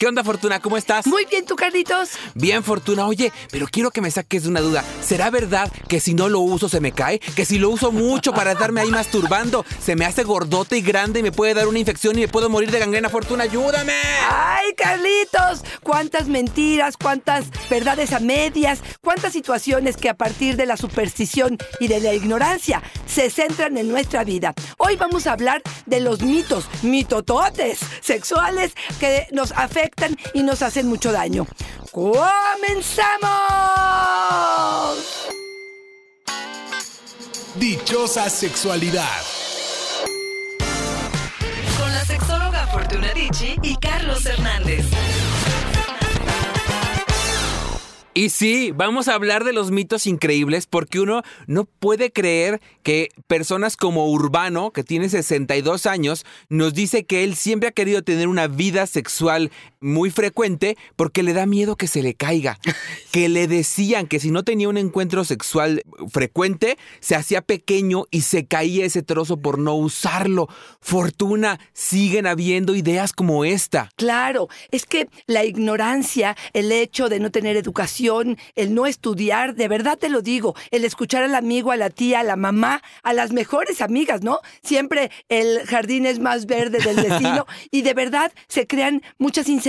¿Qué onda, Fortuna? ¿Cómo estás? Muy bien, ¿tú, Carlitos? Bien, Fortuna. Oye, pero quiero que me saques de una duda. ¿Será verdad que si no lo uso se me cae? ¿Que si lo uso mucho para estarme ahí masturbando, se me hace gordote y grande y me puede dar una infección y me puedo morir de gangrena, Fortuna? ¡Ayúdame! ¡Ay, Carlitos! ¿Cuántas mentiras, cuántas verdades a medias, cuántas situaciones que a partir de la superstición y de la ignorancia se centran en nuestra vida? Hoy vamos a hablar de los mitos, mitototes sexuales que nos afectan y nos hacen mucho daño. ¡Comenzamos! Dichosa sexualidad. Con la sexóloga Fortuna Dicci y Carlos Hernández. Y sí, vamos a hablar de los mitos increíbles porque uno no puede creer que personas como Urbano, que tiene 62 años, nos dice que él siempre ha querido tener una vida sexual muy frecuente porque le da miedo que se le caiga. Que le decían que si no tenía un encuentro sexual frecuente, se hacía pequeño y se caía ese trozo por no usarlo. Fortuna, siguen habiendo ideas como esta. Claro, es que la ignorancia, el hecho de no tener educación, el no estudiar, de verdad te lo digo, el escuchar al amigo, a la tía, a la mamá, a las mejores amigas, ¿no? Siempre el jardín es más verde del vecino y de verdad se crean muchas inseguridades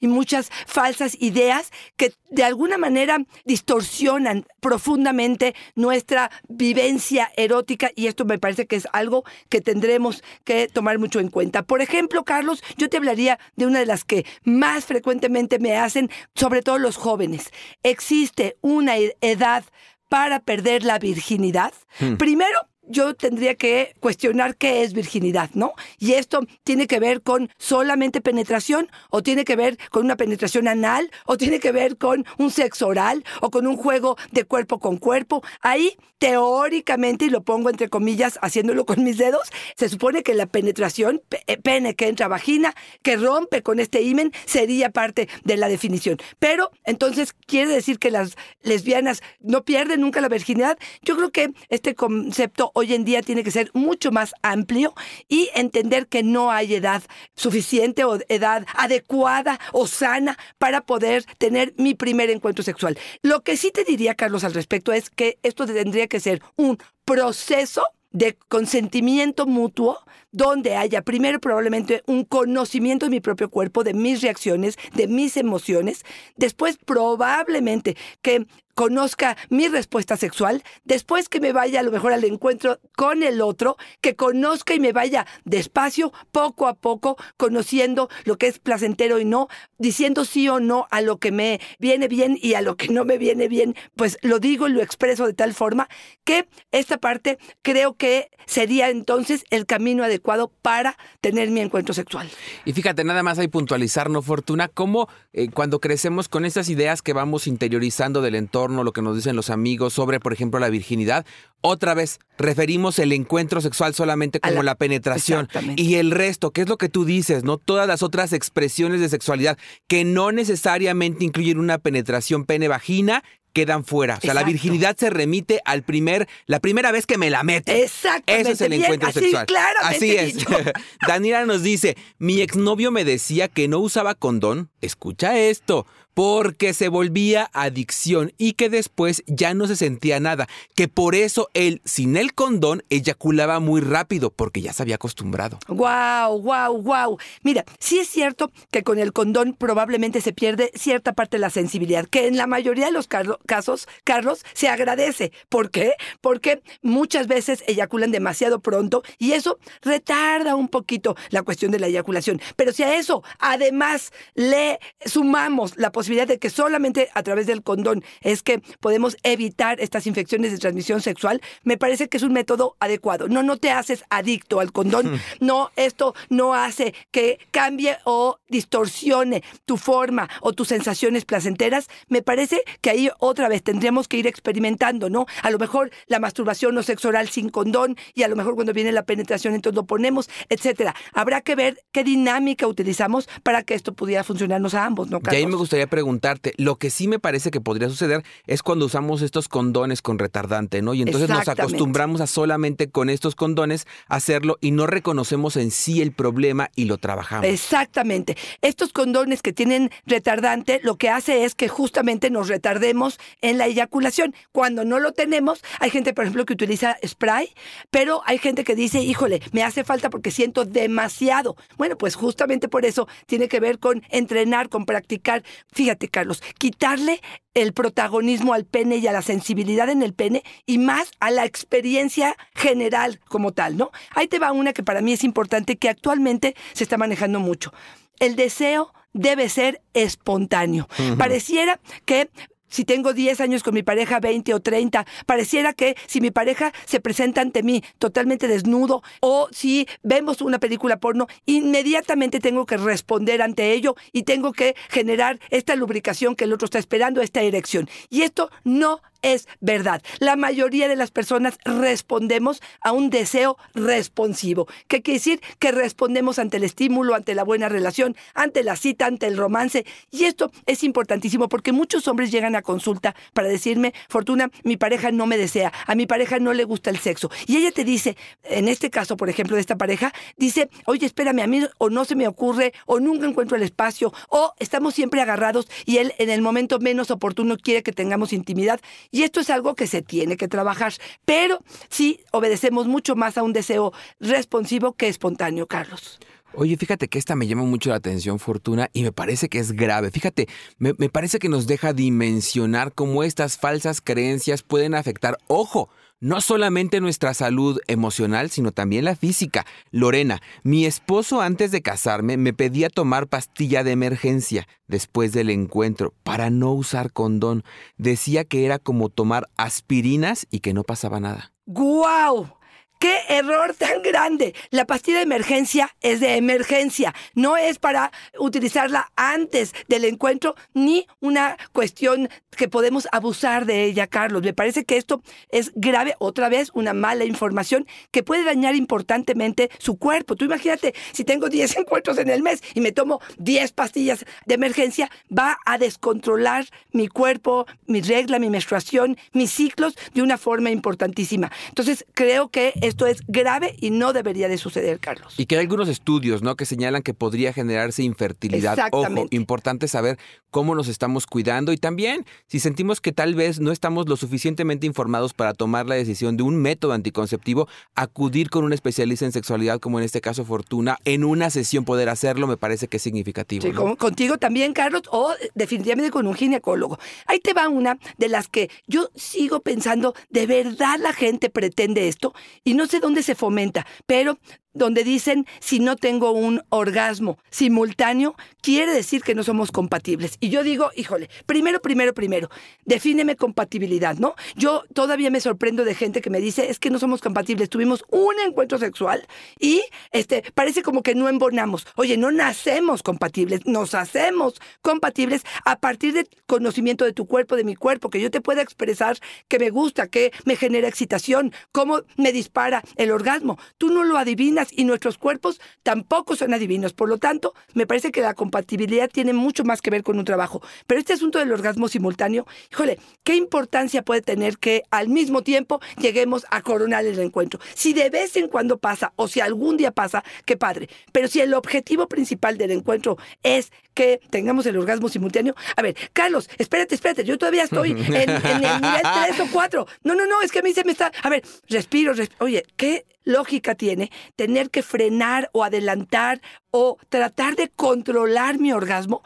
y muchas falsas ideas que de alguna manera distorsionan profundamente nuestra vivencia erótica y esto me parece que es algo que tendremos que tomar mucho en cuenta. Por ejemplo, Carlos, yo te hablaría de una de las que más frecuentemente me hacen, sobre todo los jóvenes. ¿Existe una edad para perder la virginidad? Primero, yo tendría que cuestionar qué es virginidad, ¿no? Y esto tiene que ver con solamente penetración, o tiene que ver con una penetración anal, o tiene que ver con un sexo oral, o con un juego de cuerpo con cuerpo. Ahí, teóricamente, y lo pongo entre comillas, haciéndolo con mis dedos, se supone que la penetración, eh, pene que entra vagina, que rompe con este himen, sería parte de la definición. Pero, entonces, ¿quiere decir que las lesbianas no pierden nunca la virginidad? Yo creo que este concepto hoy en día tiene que ser mucho más amplio y entender que no hay edad suficiente o edad adecuada o sana para poder tener mi primer encuentro sexual. Lo que sí te diría, Carlos, al respecto es que esto tendría que ser un proceso de consentimiento mutuo, donde haya primero probablemente un conocimiento de mi propio cuerpo, de mis reacciones, de mis emociones, después probablemente que conozca mi respuesta sexual, después que me vaya a lo mejor al encuentro con el otro, que conozca y me vaya despacio, poco a poco, conociendo lo que es placentero y no, diciendo sí o no a lo que me viene bien y a lo que no me viene bien, pues lo digo y lo expreso de tal forma que esta parte creo que sería entonces el camino adecuado para tener mi encuentro sexual. Y fíjate, nada más hay puntualizar, ¿no, Fortuna? Cómo eh, cuando crecemos con estas ideas que vamos interiorizando del entorno, lo que nos dicen los amigos sobre, por ejemplo, la virginidad. Otra vez, referimos el encuentro sexual solamente como la, penetración. Y el resto, ¿qué es lo que tú dices? ¿No? Todas las otras expresiones de sexualidad que no necesariamente incluyen una penetración pene-vagina quedan fuera. O sea, la virginidad se remite al primer, la primera vez que me la mete. Exactamente. Eso es el encuentro sexual. Claro, así es. Daniela nos dice, mi exnovio me decía que no usaba condón. Escucha esto porque se volvía adicción y que después ya no se sentía nada, que por eso él, sin el condón, eyaculaba muy rápido, porque ya se había acostumbrado. Wow, wow, wow. Mira, sí es cierto que con el condón probablemente se pierde cierta parte de la sensibilidad, que en la mayoría de los casos, Carlos, se agradece. ¿Por qué? Porque muchas veces eyaculan demasiado pronto y eso retarda un poquito la cuestión de la eyaculación. Pero si a eso además le sumamos la posibilidad de que solamente a través del condón es que podemos evitar estas infecciones de transmisión sexual, me parece que es un método adecuado. No, no te haces adicto al condón. No, esto no hace que cambie o distorsione tu forma o tus sensaciones placenteras. Me parece que ahí otra vez tendríamos que ir experimentando, ¿no? A lo mejor la masturbación o sexo oral sin condón y a lo mejor cuando viene la penetración entonces lo ponemos, etcétera. Habrá que ver qué dinámica utilizamos para que esto pudiera funcionarnos a ambos, ¿no, Y ahí me gustaría preguntarte. Lo que sí me parece que podría suceder es cuando usamos estos condones con retardante, ¿no? Y entonces nos acostumbramos a solamente con estos condones hacerlo y no reconocemos en sí el problema y lo trabajamos. Exactamente. Estos condones que tienen retardante lo que hace es que justamente nos retardemos en la eyaculación. Cuando no lo tenemos, hay gente, por ejemplo, que utiliza spray, pero hay gente que dice, híjole, me hace falta porque siento demasiado. Bueno, pues justamente por eso tiene que ver con entrenar, con practicar. Fíjate, Carlos, quitarle el protagonismo al pene y a la sensibilidad en el pene y más a la experiencia general como tal, ¿no? Ahí te va una que para mí es importante que actualmente se está manejando mucho. El deseo debe ser espontáneo. Pareciera que si tengo 10 años con mi pareja, 20 o 30, pareciera que si mi pareja se presenta ante mí totalmente desnudo o si vemos una película porno, inmediatamente tengo que responder ante ello y tengo que generar esta lubricación que el otro está esperando, esta erección. Y esto no es verdad. La mayoría de las personas respondemos a un deseo responsivo. ¿Qué quiere decir? Que respondemos ante el estímulo, ante la buena relación, ante la cita, ante el romance. Y esto es importantísimo porque muchos hombres llegan a consulta para decirme, Fortuna, mi pareja no me desea, a mi pareja no le gusta el sexo. Y ella te dice, en este caso, por ejemplo, de esta pareja, dice, oye, espérame, a mí o no se me ocurre, o nunca encuentro el espacio, o estamos siempre agarrados y él en el momento menos oportuno quiere que tengamos intimidad. Y esto es algo que se tiene que trabajar, pero sí obedecemos mucho más a un deseo responsivo que espontáneo, Carlos. Oye, fíjate que esta me llama mucho la atención, Fortuna, y me parece que es grave. Fíjate, me, me parece que nos deja dimensionar cómo estas falsas creencias pueden afectar, ojo, no solamente nuestra salud emocional, sino también la física. Lorena, mi esposo antes de casarme me pedía tomar pastilla de emergencia después del encuentro para no usar condón. Decía que era como tomar aspirinas y que no pasaba nada. ¡Guau! ¡Qué error tan grande! La pastilla de emergencia es de emergencia, no es para utilizarla antes del encuentro ni una cuestión que podemos abusar de ella, Carlos. Me parece que esto es grave, otra vez una mala información que puede dañar importantemente su cuerpo. Tú imagínate, si tengo 10 encuentros en el mes y me tomo 10 pastillas de emergencia, va a descontrolar mi cuerpo, mi regla, mi menstruación, mis ciclos de una forma importantísima. Entonces, creo que esto es grave y no debería de suceder, Carlos. Y que hay algunos estudios, ¿no? Que señalan que podría generarse infertilidad. Ojo, Exactamente. importante saber cómo nos estamos cuidando y también si sentimos que tal vez no estamos lo suficientemente informados para tomar la decisión de un método anticonceptivo, acudir con un especialista en sexualidad, como en este caso Fortuna, en una sesión poder hacerlo, me parece que es significativo. Sí, ¿no? con- contigo también, Carlos, o definitivamente con un ginecólogo. Ahí te va una de las que yo sigo pensando, ¿de verdad la gente pretende esto? Y no sé dónde se fomenta, pero donde dicen, si no tengo un orgasmo simultáneo, quiere decir que no somos compatibles. Y yo digo, híjole, primero, primero, primero, defíneme compatibilidad, ¿no? Yo todavía me sorprendo de gente que me dice, es que no somos compatibles, tuvimos un encuentro sexual y este, parece como que no embonamos. Oye, no nacemos compatibles, nos hacemos compatibles a partir del conocimiento de tu cuerpo, de mi cuerpo, que yo te pueda expresar que me gusta, que me genera excitación, cómo me dispara el orgasmo. Tú no lo adivinas y nuestros cuerpos tampoco son adivinos. Por lo tanto, me parece que la compatibilidad tiene mucho más que ver con un trabajo. Pero este asunto del orgasmo simultáneo, híjole, ¿qué importancia puede tener que al mismo tiempo lleguemos a coronar el encuentro? Si de vez en cuando pasa o si algún día pasa, qué padre. Pero si el objetivo principal del encuentro es que tengamos el orgasmo simultáneo, a ver, Carlos, espérate, espérate, yo todavía estoy en, en el nivel 3 o 4. No, no, no, es que a mí se me está... A ver, respiro, respiro. Oye, ¿qué lógica tiene tener que frenar o adelantar o tratar de controlar mi orgasmo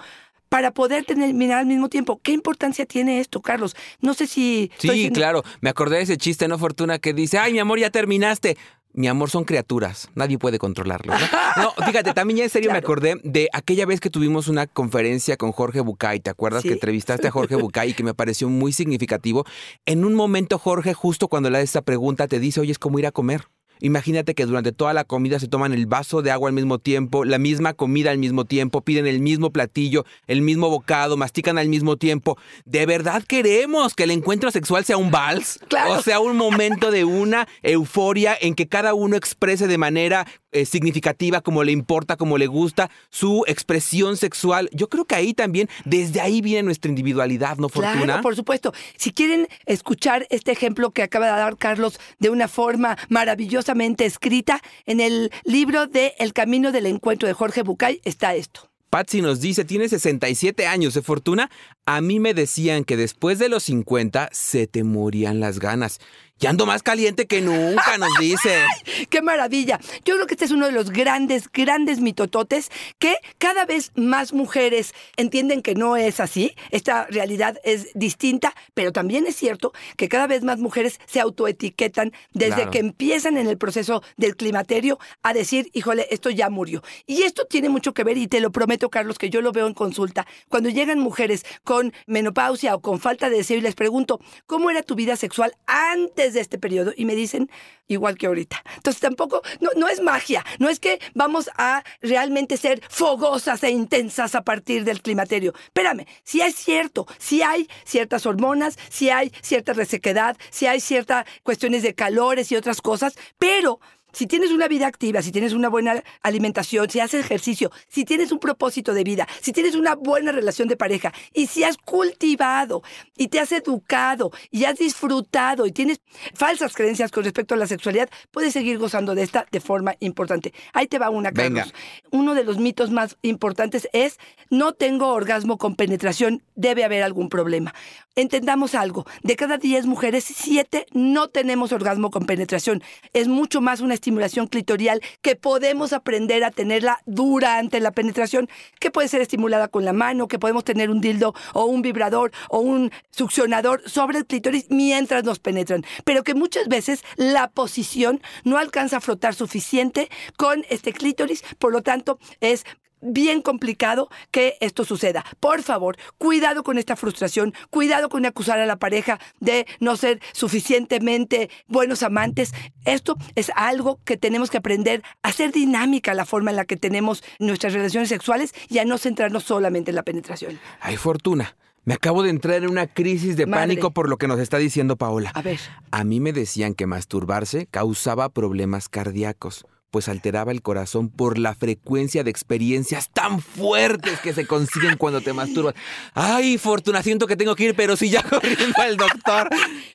para poder terminar al mismo tiempo. ¿Qué importancia tiene esto, Carlos? No sé si... Sí, siendo- claro. Me acordé de ese chiste, ¿no, Fortuna? Que dice, ay, mi amor, ya terminaste. Mi amor, son criaturas. Nadie puede controlarlo. ¿no? No, fíjate, también ya en serio me acordé de aquella vez que tuvimos una conferencia con Jorge Bucay. ¿Te acuerdas Sí. que entrevistaste a Jorge Bucay y que me pareció muy significativo? En un momento, Jorge, justo cuando le da esta pregunta, te dice, oye, es como ir a comer. Imagínate que durante toda la comida se toman el vaso de agua al mismo tiempo, la misma comida al mismo tiempo, piden el mismo platillo, el mismo bocado, mastican al mismo tiempo. ¿De verdad queremos que el encuentro sexual sea un vals? Claro. O sea, un momento de una euforia en que cada uno exprese de manera eh, significativa, como le importa, como le gusta, su expresión sexual. Yo creo que ahí también, desde ahí viene nuestra individualidad, ¿no, Fortuna? Claro, por supuesto. Si quieren escuchar este ejemplo que acaba de dar Carlos de una forma escrita, en el libro de El Camino del Encuentro de Jorge Bucay está esto. Patsy nos dice, tiene 67 años de fortuna. A mí me decían que después de los 50 se te morían las ganas. Ya ando más caliente que nunca, nos dice. ¡Qué maravilla! Yo creo que este es uno de los grandes, grandes mitototes que cada vez más mujeres entienden que no es así. Esta realidad es distinta, pero también es cierto que cada vez más mujeres se autoetiquetan desde Claro. que empiezan en el proceso del climaterio a decir, híjole, esto ya murió. Y esto tiene mucho que ver, y te lo prometo, Carlos, que yo lo veo en consulta. Cuando llegan mujeres con menopausia o con falta de deseo y les pregunto, ¿cómo era tu vida sexual antes de este periodo? Y me dicen, igual que ahorita. Entonces tampoco, no, no es magia, no es que vamos a realmente ser fogosas e intensas a partir del climaterio. Espérame, si es cierto, si hay ciertas hormonas, si hay cierta resequedad, si hay ciertas cuestiones de calores y otras cosas, pero si tienes una vida activa, si tienes una buena alimentación, si haces ejercicio, si tienes un propósito de vida, si tienes una buena relación de pareja y si has cultivado y te has educado y has disfrutado y tienes falsas creencias con respecto a la sexualidad, puedes seguir gozando de esta de forma importante. Ahí te va una, Venga. Carlos. Uno de los mitos más importantes es no tengo orgasmo con penetración, debe haber algún problema. Entendamos algo, de cada 10 mujeres, 7 no tenemos orgasmo con penetración. Es mucho más una estimulación clitorial que podemos aprender a tenerla durante la penetración, que puede ser estimulada con la mano, que podemos tener un dildo o un vibrador o un succionador sobre el clítoris mientras nos penetran, pero que muchas veces la posición no alcanza a frotar suficiente con este clítoris, por lo tanto es bien complicado que esto suceda. Por favor, cuidado con esta frustración, cuidado con acusar a la pareja de no ser suficientemente buenos amantes. Esto es algo que tenemos que aprender a hacer dinámica la forma en la que tenemos nuestras relaciones sexuales y a no centrarnos solamente en la penetración. Ay, Fortuna. Me acabo de entrar en una crisis de Madre. pánico por lo que nos está diciendo Paola. A ver. A mí me decían que masturbarse causaba problemas cardíacos, pues alteraba el corazón por la frecuencia de experiencias tan fuertes que se consiguen cuando te masturbas. Ay, Fortuna, siento que tengo que ir, pero sí ya corriendo al doctor.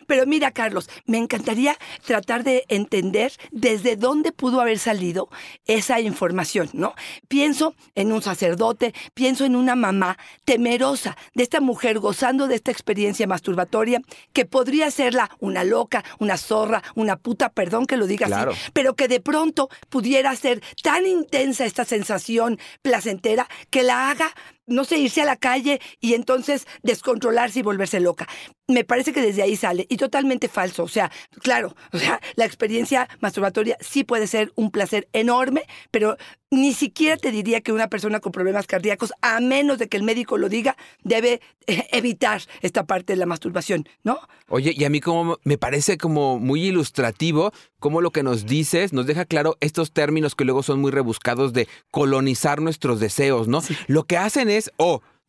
Pero mira, Carlos, me encantaría tratar de entender desde dónde pudo haber salido esa información, ¿no? Pienso en un sacerdote, pienso en una mamá temerosa de esta mujer gozando de esta experiencia masturbatoria que podría serla una loca, una zorra, una puta, perdón que lo diga Claro. así, pero que de pronto pudiera ser tan intensa esta sensación placentera que la haga no sé, irse a la calle y entonces descontrolarse y volverse loca. Me parece que desde ahí sale y totalmente falso. O sea, claro, o sea, la experiencia masturbatoria sí puede ser un placer enorme, pero ni siquiera te diría que una persona con problemas cardíacos, a menos de que el médico lo diga, debe evitar esta parte de la masturbación, ¿no? Oye, y a mí como me parece como muy ilustrativo cómo lo que nos dices nos deja claro estos términos que luego son muy rebuscados de colonizar nuestros deseos, ¿no? Lo que hacen es,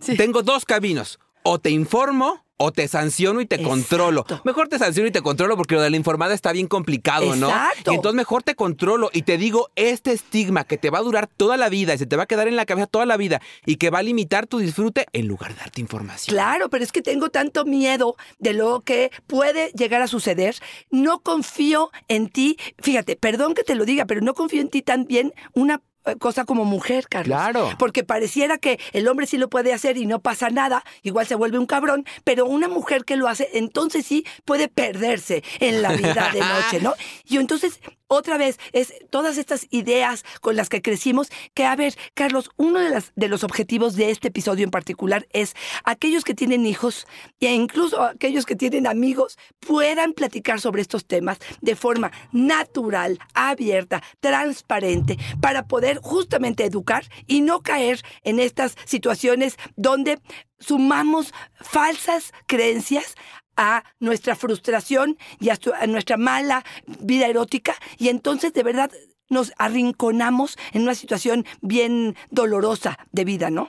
Sí. tengo dos caminos, o te informo o te sanciono y te Exacto. controlo. Mejor te sanciono y te controlo porque lo de la informada está bien complicado, ¿no? Exacto. Y entonces mejor te controlo y te digo este estigma que te va a durar toda la vida y se te va a quedar en la cabeza toda la vida y que va a limitar tu disfrute en lugar de darte información. Claro, pero es que tengo tanto miedo de lo que puede llegar a suceder. No confío en ti. Fíjate, perdón que te lo diga, pero no confío en ti también una eh, cosa como mujer, Carlos. Claro. Porque pareciera que el hombre sí lo puede hacer y no pasa nada, igual se vuelve un cabrón, pero una mujer que lo hace, entonces sí puede perderse en la vida de noche, ¿no? Y entonces, otra vez, es todas estas ideas con las que crecimos, que a ver, Carlos, uno de, las, de los objetivos de este episodio en particular es aquellos que tienen hijos e incluso aquellos que tienen amigos puedan platicar sobre estos temas de forma natural, abierta, transparente, para poder justamente educar y no caer en estas situaciones donde sumamos falsas creencias a nuestra frustración y a, nuestra mala vida erótica y entonces de verdad nos arrinconamos en una situación bien dolorosa de vida, ¿no?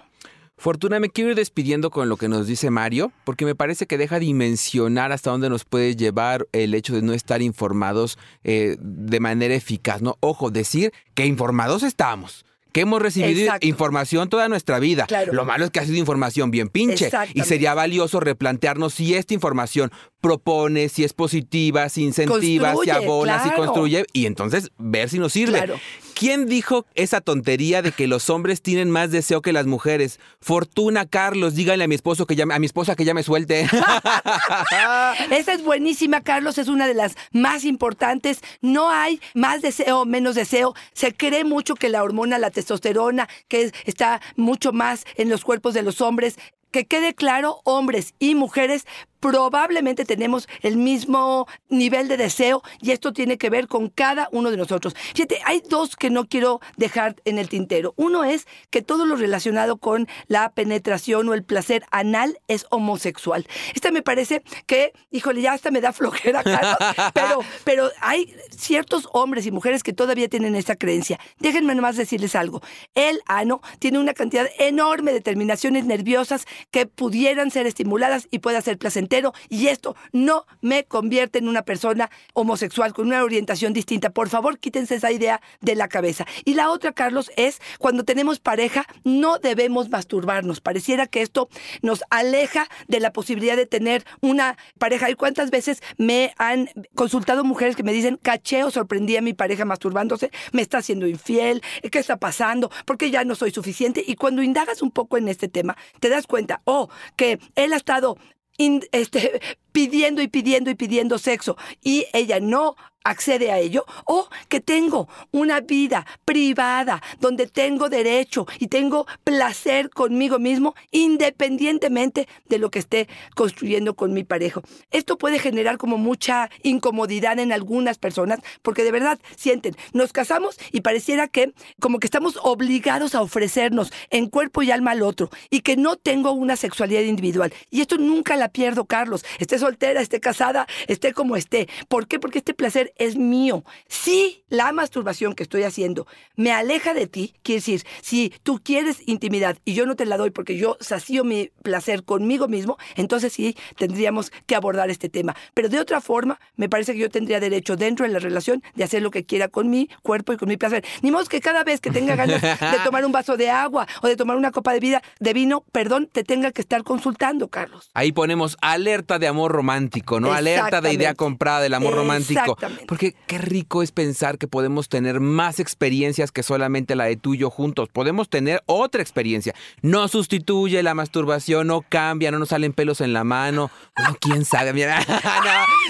Fortuna, me quiero ir despidiendo con lo que nos dice Mario, porque me parece que deja dimensionar hasta dónde nos puede llevar el hecho de no estar informados eh, de manera eficaz. ¿no? Ojo, decir que informados estamos. Que hemos recibido Exacto. información toda nuestra vida. Claro. Lo malo es que ha sido información bien pinche. Y sería valioso replantearnos si esta información propone, si es positiva, si incentiva, si abona, si claro. construye, y entonces ver si nos sirve. Claro. ¿Quién dijo esa tontería de que los hombres tienen más deseo que las mujeres? Fortuna, Carlos, díganle a mi esposo que ya, a mi esposa que ya me suelte. Esa es buenísima, Carlos, es una de las más importantes. No hay más deseo o menos deseo. Se cree mucho que la hormona, la testosterona, que es- está mucho más en los cuerpos de los hombres. Que quede claro, hombres y mujeres probablemente tenemos el mismo nivel de deseo y esto tiene que ver con cada uno de nosotros. Fíjate, hay dos que no quiero dejar en el tintero. Uno es que todo lo relacionado con la penetración o el placer anal es homosexual. Esta me parece que, híjole, ya hasta me da flojera, Carlos, pero, pero hay ciertos hombres y mujeres que todavía tienen esta creencia. Déjenme nomás decirles algo. El ano tiene una cantidad enorme de terminaciones nerviosas que pudieran ser estimuladas y pueda ser placentero y esto no me convierte en una persona homosexual con una orientación distinta. Por favor, quítense esa idea de la cabeza. Y la otra, Carlos, es cuando tenemos pareja, no debemos masturbarnos. Pareciera que esto nos aleja de la posibilidad de tener una pareja. ¿Y cuántas veces me han consultado mujeres que me dicen, caché o sorprendí a mi pareja masturbándose, me está haciendo infiel, ¿qué está pasando? Porque ya no soy suficiente. Y cuando indagas un poco en este tema, te das cuenta, oh, que él ha estado in- este, pidiendo y pidiendo y pidiendo sexo. Y ella no accede a ello, o que tengo una vida privada donde tengo derecho y tengo placer conmigo mismo independientemente de lo que esté construyendo con mi pareja. Esto puede generar como mucha incomodidad en algunas personas porque de verdad sienten, nos casamos y pareciera que como que estamos obligados a ofrecernos en cuerpo y alma al otro y que no tengo una sexualidad individual. Y esto nunca la pierdo, Carlos. Esté soltera, esté casada, esté como esté. ¿Por qué? Porque este placer es mío. Si la masturbación que estoy haciendo me aleja de ti, quiere decir, si tú quieres intimidad y yo no te la doy porque yo sacio mi placer conmigo mismo, entonces sí tendríamos que abordar este tema. Pero de otra forma, me parece que yo tendría derecho dentro de la relación de hacer lo que quiera con mi cuerpo y con mi placer. Ni modo que cada vez que tenga ganas de tomar un vaso de agua o de tomar una copa de vida de vino, perdón, te tenga que estar consultando, Carlos. Ahí ponemos alerta de amor romántico, ¿no? Alerta de idea comprada del amor romántico. Porque qué rico es pensar que podemos tener más experiencias que solamente la de tú y yo juntos. Podemos tener otra experiencia. No sustituye la masturbación, no cambia, no nos salen pelos en la mano. Bueno, quién sabe, mira.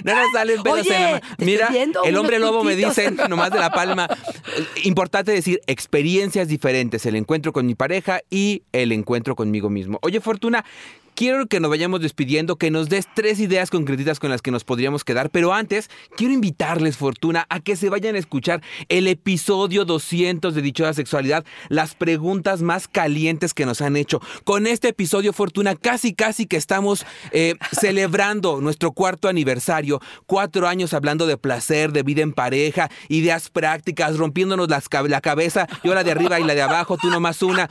No, no nos salen pelos Oye, en la mano. Mira, el hombre lobo me dicen, nomás de la palma. Importante decir, experiencias diferentes. El encuentro con mi pareja y el encuentro conmigo mismo. Oye, Fortuna, Quiero que nos vayamos despidiendo, que nos des tres ideas concretitas con las que nos podríamos quedar, pero antes quiero invitarles, Fortuna, a que se vayan a escuchar el episodio 200 de Dichosa Sexualidad, las preguntas más calientes que nos han hecho. Con este episodio, Fortuna, casi, casi que estamos eh, celebrando nuestro cuarto aniversario, cuatro años hablando de placer, de vida en pareja, ideas prácticas, rompiéndonos la cabeza, yo la de arriba y la de abajo, tú nomás una.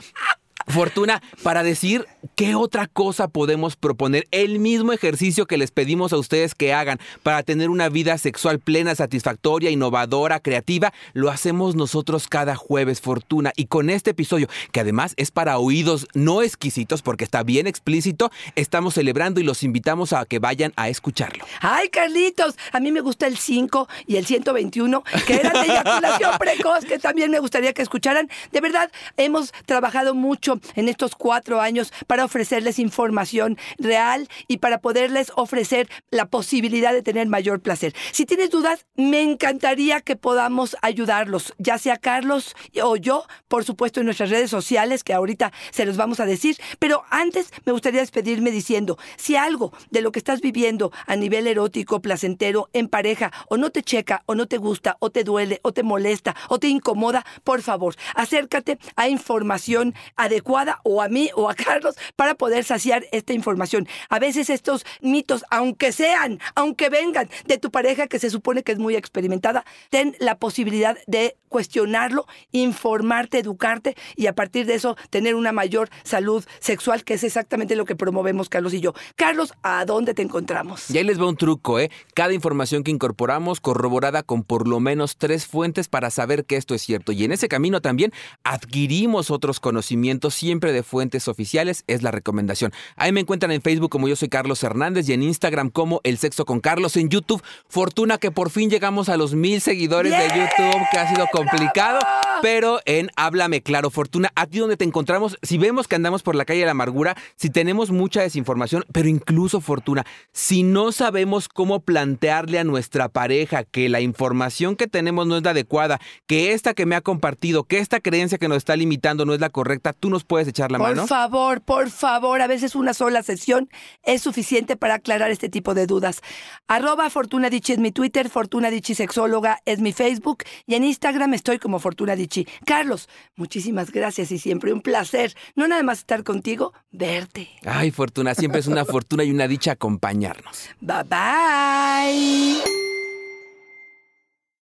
Fortuna, para decir qué otra cosa podemos proponer, el mismo ejercicio que les pedimos a ustedes que hagan para tener una vida sexual plena, satisfactoria, innovadora, creativa, lo hacemos nosotros cada jueves, Fortuna. Y con este episodio, que además es para oídos no exquisitos porque está bien explícito, estamos celebrando y los invitamos a que vayan a escucharlo. Ay, Carlitos, a mí me gusta el 5 y el 121, que eran de eyaculación precoz, que también me gustaría que escucharan. De verdad, hemos trabajado mucho en estos cuatro años para ofrecerles información real y para poderles ofrecer la posibilidad de tener mayor placer. Si tienes dudas, me encantaría que podamos ayudarlos, ya sea Carlos o yo, por supuesto, en nuestras redes sociales, que ahorita se los vamos a decir. Pero antes me gustaría despedirme diciendo, si algo de lo que estás viviendo a nivel erótico, placentero, en pareja, o no te checa, o no te gusta, o te duele, o te molesta, o te incomoda, por favor, acércate a información adecuada adecuada o a mí o a Carlos para poder saciar esta información. A veces estos mitos, aunque sean, aunque vengan de tu pareja que se supone que es muy experimentada, ten la posibilidad de cuestionarlo, informarte, educarte y a partir de eso tener una mayor salud sexual, que es exactamente lo que promovemos Carlos y yo. Carlos, ¿a dónde te encontramos? Y ahí les va un truco, ¿eh? Cada información que incorporamos corroborada con por lo menos tres fuentes para saber que esto es cierto. Y en ese camino también adquirimos otros conocimientos siempre de fuentes oficiales, es la recomendación. Ahí me encuentran en Facebook como yo soy Carlos Hernández y en Instagram como El Sexo con Carlos. En YouTube, fortuna que por fin llegamos a los mil seguidores de YouTube, que ha sido complicado, pero en Háblame Claro, Fortuna, aquí donde te encontramos, si vemos que andamos por la calle de la amargura, si tenemos mucha desinformación, pero incluso Fortuna, si no sabemos cómo plantearle a nuestra pareja que la información que tenemos no es la adecuada, que esta que me ha compartido, que esta creencia que nos está limitando no es la correcta, tú nos puedes echar la por mano. Por favor, por favor, a veces una sola sesión es suficiente para aclarar este tipo de dudas. Arroba Fortuna es mi Twitter, Fortuna Dichi Sexóloga es mi Facebook y en Instagram estoy como Fortuna Dichi. Carlos, muchísimas gracias y siempre un placer, no nada más estar contigo, verte. Ay, Fortuna, siempre es una fortuna y una dicha acompañarnos. Bye bye.